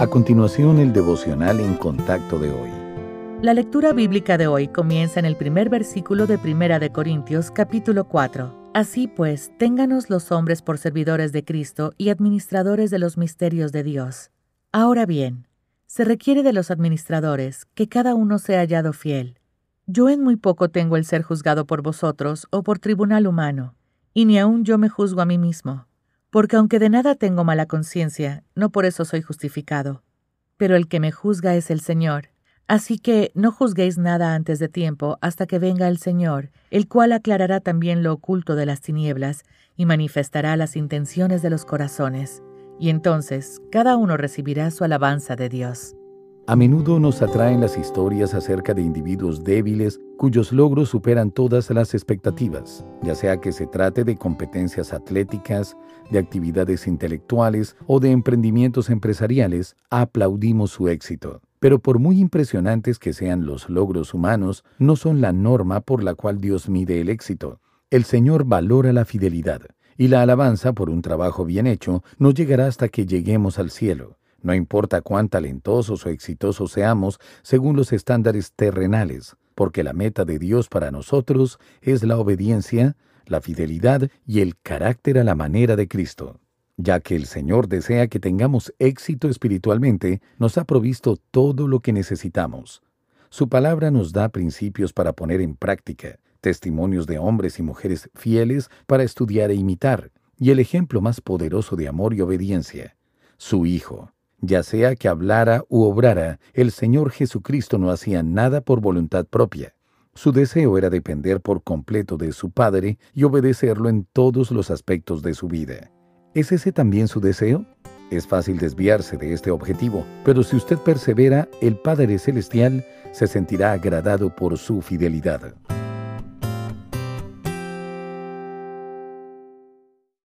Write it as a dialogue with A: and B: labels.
A: A continuación, el devocional en contacto de hoy.
B: La lectura bíblica de hoy comienza en el primer versículo de Primera de Corintios, capítulo 4. Así pues, ténganos los hombres por servidores de Cristo y administradores de los misterios de Dios. Ahora bien, se requiere de los administradores que cada uno sea hallado fiel. Yo en muy poco tengo el ser juzgado por vosotros o por tribunal humano, y ni aun yo me juzgo a mí mismo porque aunque de nada tengo mala conciencia, no por eso soy justificado. Pero el que me juzga es el Señor. Así que no juzguéis nada antes de tiempo hasta que venga el Señor, el cual aclarará también lo oculto de las tinieblas y manifestará las intenciones de los corazones. Y entonces cada uno recibirá su alabanza de Dios.
A: A menudo nos atraen las historias acerca de individuos débiles cuyos logros superan todas las expectativas, ya sea que se trate de competencias atléticas, de actividades intelectuales o de emprendimientos empresariales, aplaudimos su éxito. Pero por muy impresionantes que sean los logros humanos, no son la norma por la cual Dios mide el éxito. El Señor valora la fidelidad, y la alabanza por un trabajo bien hecho no llegará hasta que lleguemos al cielo. No importa cuán talentosos o exitosos seamos según los estándares terrenales, porque la meta de Dios para nosotros es la obediencia, la fidelidad y el carácter a la manera de Cristo. Ya que el Señor desea que tengamos éxito espiritualmente, nos ha provisto todo lo que necesitamos. Su palabra nos da principios para poner en práctica, testimonios de hombres y mujeres fieles para estudiar e imitar, y el ejemplo más poderoso de amor y obediencia, su Hijo. Ya sea que hablara u obrara, el Señor Jesucristo no hacía nada por voluntad propia. Su deseo era depender por completo de su Padre y obedecerlo en todos los aspectos de su vida. ¿Es ese también su deseo? Es fácil desviarse de este objetivo, pero si usted persevera, el Padre Celestial se sentirá agradado por su fidelidad.